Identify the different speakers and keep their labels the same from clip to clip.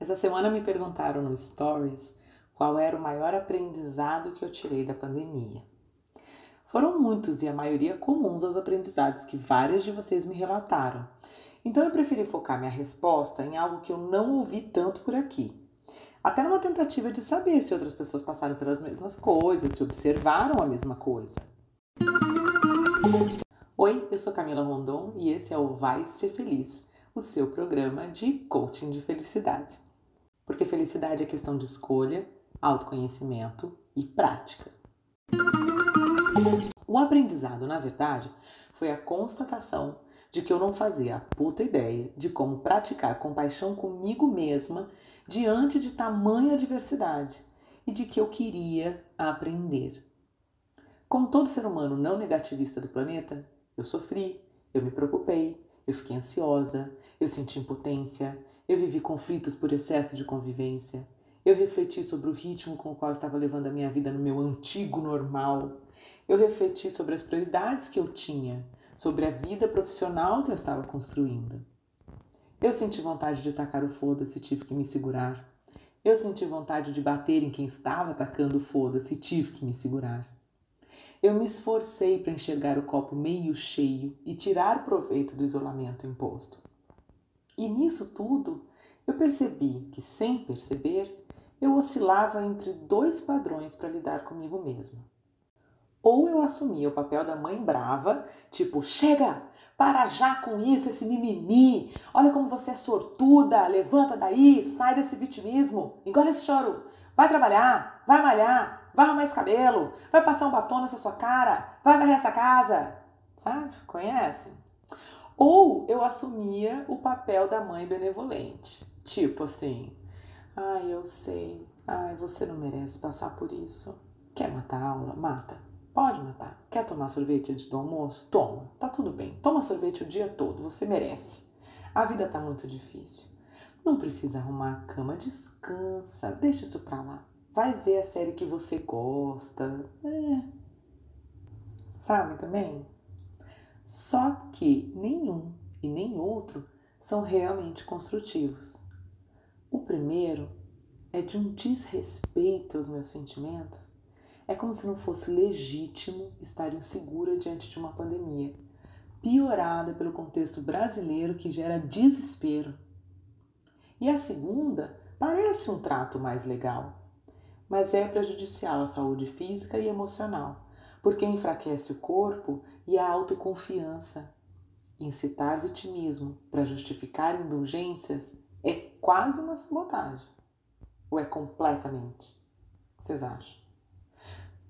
Speaker 1: Essa semana me perguntaram no Stories qual era o maior aprendizado que eu tirei da pandemia. Foram muitos e a maioria comuns aos aprendizados que várias de vocês me relataram. Então eu preferi focar minha resposta em algo que eu não ouvi tanto por aqui. Até numa tentativa de saber se outras pessoas passaram pelas mesmas coisas, se observaram a mesma coisa. Oi, eu sou Camila Rondon e esse é o Vai Ser Feliz, o seu programa de coaching de felicidade. Porque felicidade é questão de escolha, autoconhecimento e prática. O aprendizado, na verdade, foi a constatação de que eu não fazia a puta ideia de como praticar compaixão comigo mesma diante de tamanha diversidade e de que eu queria aprender. Como todo ser humano não negativista do planeta, eu sofri, eu me preocupei, eu fiquei ansiosa, eu senti impotência, eu vivi conflitos por excesso de convivência, eu refleti sobre o ritmo com o qual estava levando a minha vida no meu antigo normal. Eu refleti sobre as prioridades que eu tinha, sobre a vida profissional que eu estava construindo. Eu senti vontade de tacar o foda-se tive que me segurar. Eu senti vontade de bater em quem estava atacando o foda-se tive que me segurar. Eu me esforcei para enxergar o copo meio cheio e tirar proveito do isolamento imposto. E nisso tudo, eu percebi que, sem perceber, eu oscilava entre dois padrões para lidar comigo mesma. Ou eu assumia o papel da mãe brava, tipo, chega, para já com isso, esse mimimi, olha como você é sortuda, levanta daí, sai desse vitimismo, engole esse choro, vai trabalhar, vai malhar, vai arrumar esse cabelo, vai passar um batom nessa sua cara, vai varrer essa casa, sabe? Conhece? Ou eu assumia o papel da mãe benevolente, tipo assim, Ai, eu sei. Ai, você não merece passar por isso. Quer matar a aula? Mata. Pode matar. Quer tomar sorvete antes do almoço? Toma. Tá tudo bem. Toma sorvete o dia todo. Você merece. A vida tá muito difícil. Não precisa arrumar a cama. Descansa. Deixa isso pra lá. Vai ver a série que você gosta. É. Sabe também? Só que nenhum e nem outro são realmente construtivos. O primeiro é de um desrespeito aos meus sentimentos. É como se não fosse legítimo estar insegura diante de uma pandemia, piorada pelo contexto brasileiro que gera desespero. E a segunda parece um trato mais legal, mas é prejudicial à saúde física e emocional, porque enfraquece o corpo e a autoconfiança. Incitar vitimismo para justificar indulgências é quase uma sabotagem. Ou é completamente? O que vocês acham?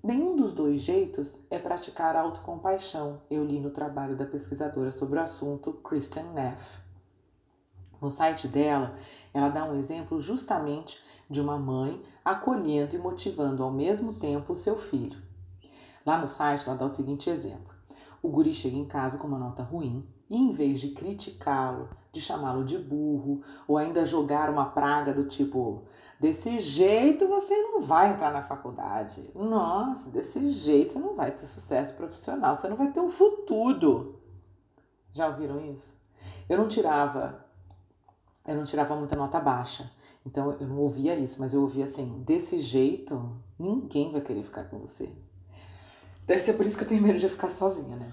Speaker 1: Nenhum dos dois jeitos é praticar autocompaixão, eu li no trabalho da pesquisadora sobre o assunto, Kristen Neff. No site dela, ela dá um exemplo justamente de uma mãe acolhendo e motivando ao mesmo tempo o seu filho. Lá no site, ela dá o seguinte exemplo: o guri chega em casa com uma nota ruim e, em vez de criticá-lo, de chamá-lo de burro, ou ainda jogar uma praga do tipo: desse jeito você não vai entrar na faculdade. Nossa, desse jeito você não vai ter sucesso profissional, você não vai ter um futuro. Já ouviram isso? Eu não tirava, eu não tirava muita nota baixa. Então eu não ouvia isso, mas eu ouvia assim: desse jeito, ninguém vai querer ficar com você. Deve ser por isso que eu tenho medo de ficar sozinha, né?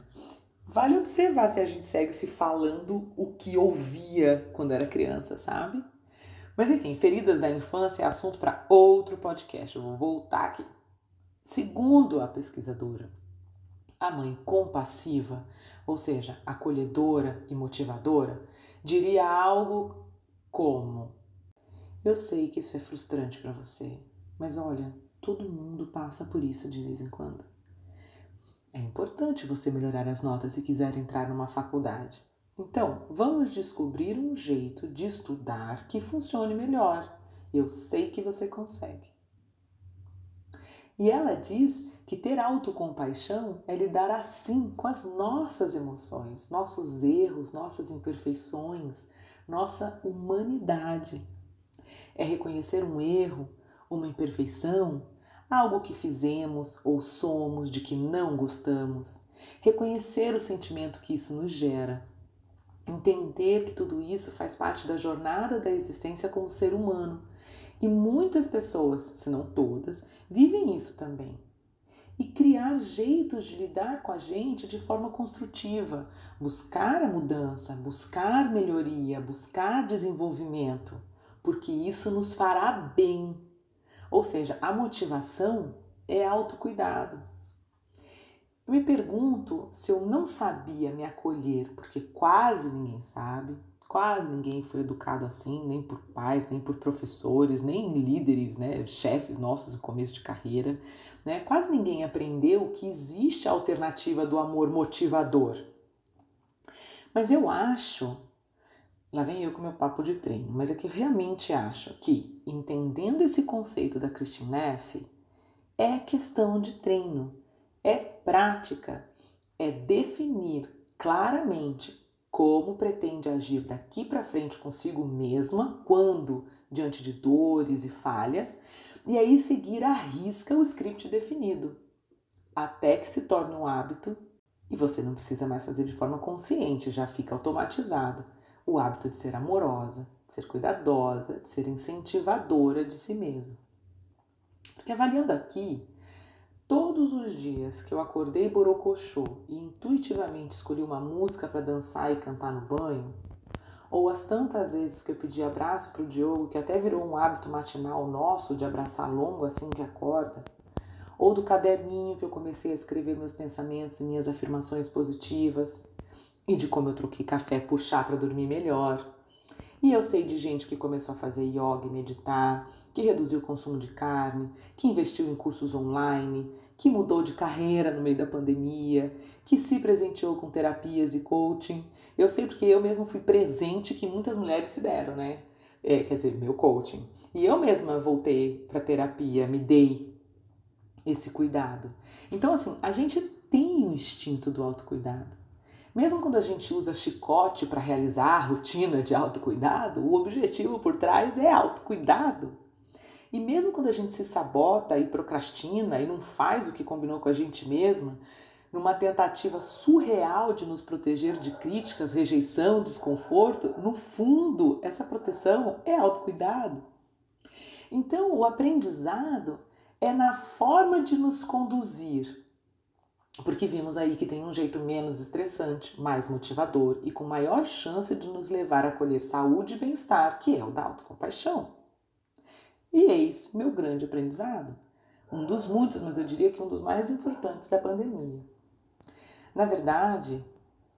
Speaker 1: Vale observar se a gente segue se falando o que ouvia quando era criança, sabe? Mas enfim, feridas da infância é assunto para outro podcast. Eu vou voltar aqui. Segundo a pesquisadora, a mãe compassiva, ou seja, acolhedora e motivadora, diria algo como: Eu sei que isso é frustrante para você, mas olha, todo mundo passa por isso de vez em quando. É importante você melhorar as notas se quiser entrar numa faculdade. Então, vamos descobrir um jeito de estudar que funcione melhor. Eu sei que você consegue. E ela diz que ter autocompaixão é lidar assim com as nossas emoções, nossos erros, nossas imperfeições, nossa humanidade. é reconhecer um erro, uma imperfeição, algo que fizemos ou somos de que não gostamos, reconhecer o sentimento que isso nos gera, entender que tudo isso faz parte da jornada da existência como ser humano. E muitas pessoas, se não todas, vivem isso também. E criar jeitos de lidar com a gente de forma construtiva, buscar a mudança, buscar melhoria, buscar desenvolvimento, porque isso nos fará bem. Ou seja, a motivação é autocuidado. Eu me pergunto se eu não sabia me acolher, porque quase ninguém sabe, quase ninguém foi educado assim, nem por pais, nem por professores, nem líderes, né, chefes nossos no começo de carreira, né? Quase ninguém aprendeu que existe a alternativa do amor motivador. Mas eu acho, lá vem eu com meu papo de treino, mas é que eu realmente acho que entendendo esse conceito da Christine Neff, é questão de treino. É prática, é definir claramente como pretende agir daqui para frente consigo mesma, quando diante de dores e falhas, e aí seguir à risca o script definido, até que se torne um hábito e você não precisa mais fazer de forma consciente, já fica automatizado. O hábito de ser amorosa, de ser cuidadosa, de ser incentivadora de si mesma. Porque avaliando aqui, Todos os dias que eu acordei borocochô e intuitivamente escolhi uma música para dançar e cantar no banho, ou as tantas vezes que eu pedi abraço para o Diogo, que até virou um hábito matinal nosso de abraçar longo assim que acorda, ou do caderninho que eu comecei a escrever meus pensamentos e minhas afirmações positivas, e de como eu troquei café por chá para dormir melhor. E eu sei de gente que começou a fazer yoga e meditar, que reduziu o consumo de carne, que investiu em cursos online, que mudou de carreira no meio da pandemia, que se presenteou com terapias e coaching. Eu sei porque eu mesmo fui presente que muitas mulheres se deram, né? É, quer dizer, meu coaching. E eu mesma voltei para terapia, me dei esse cuidado. Então, assim, a gente tem o instinto do autocuidado. Mesmo quando a gente usa chicote para realizar a rotina de autocuidado, o objetivo por trás é autocuidado. E mesmo quando a gente se sabota e procrastina e não faz o que combinou com a gente mesma, numa tentativa surreal de nos proteger de críticas, rejeição, desconforto, no fundo, essa proteção é autocuidado. Então, o aprendizado é na forma de nos conduzir, porque vimos aí que tem um jeito menos estressante, mais motivador e com maior chance de nos levar a colher saúde e bem-estar, que é o da autocompaixão. E eis meu grande aprendizado, um dos muitos, mas eu diria que um dos mais importantes da pandemia. Na verdade,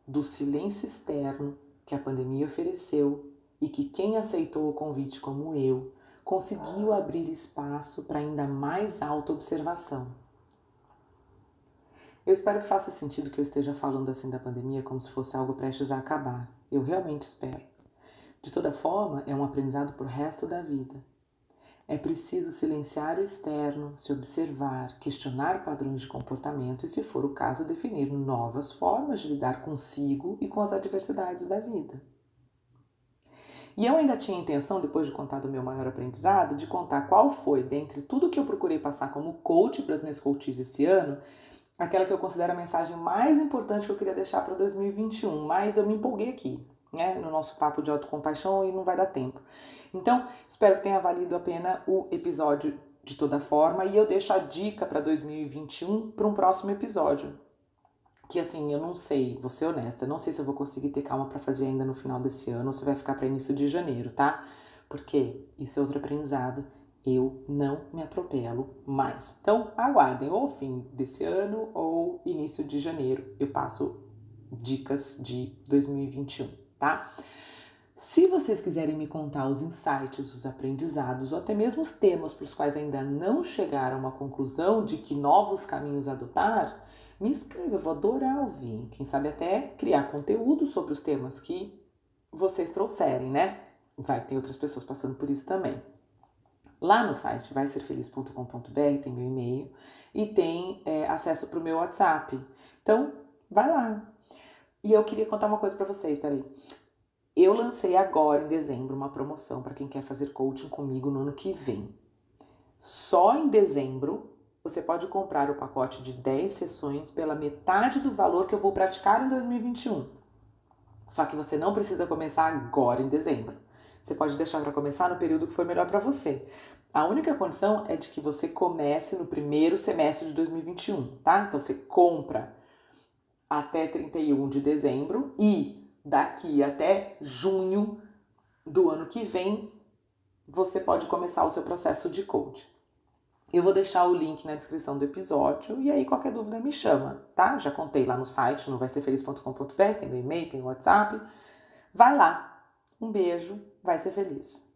Speaker 1: do silêncio externo que a pandemia ofereceu e que quem aceitou o convite como eu conseguiu abrir espaço para ainda mais autoobservação. Eu espero que faça sentido que eu esteja falando assim da pandemia como se fosse algo prestes a acabar. Eu realmente espero. De toda forma, é um aprendizado para o resto da vida é preciso silenciar o externo, se observar, questionar padrões de comportamento e, se for o caso, definir novas formas de lidar consigo e com as adversidades da vida. E eu ainda tinha a intenção, depois de contar do meu maior aprendizado, de contar qual foi, dentre tudo que eu procurei passar como coach para as minhas coaches esse ano, aquela que eu considero a mensagem mais importante que eu queria deixar para 2021. Mas eu me empolguei aqui, né, no nosso papo de autocompaixão e não vai dar tempo. Então, espero que tenha valido a pena o episódio de toda forma e eu deixo a dica para 2021 para um próximo episódio. Que assim, eu não sei, vou ser honesta, não sei se eu vou conseguir ter calma para fazer ainda no final desse ano ou se vai ficar para início de janeiro, tá? Porque isso é outro aprendizado. Eu não me atropelo mais. Então, aguardem ou fim desse ano ou início de janeiro. Eu passo dicas de 2021, tá? Se vocês quiserem me contar os insights, os aprendizados ou até mesmo os temas para os quais ainda não chegaram a uma conclusão de que novos caminhos adotar, me escreva, eu vou adorar ouvir. Quem sabe até criar conteúdo sobre os temas que vocês trouxerem, né? Vai ter outras pessoas passando por isso também. Lá no site vaiserfeliz.com.br tem meu e-mail e tem é, acesso para o meu WhatsApp. Então, vai lá. E eu queria contar uma coisa para vocês, peraí. Eu lancei agora em dezembro uma promoção para quem quer fazer coaching comigo no ano que vem. Só em dezembro você pode comprar o pacote de 10 sessões pela metade do valor que eu vou praticar em 2021. Só que você não precisa começar agora em dezembro. Você pode deixar para começar no período que for melhor para você. A única condição é de que você comece no primeiro semestre de 2021, tá? Então você compra até 31 de dezembro e daqui até junho do ano que vem, você pode começar o seu processo de coaching. Eu vou deixar o link na descrição do episódio e aí qualquer dúvida me chama, tá? Já contei lá no site, no vaiserfeliz.com.br, tem meu e-mail, tem o WhatsApp. Vai lá. Um beijo, vai ser feliz.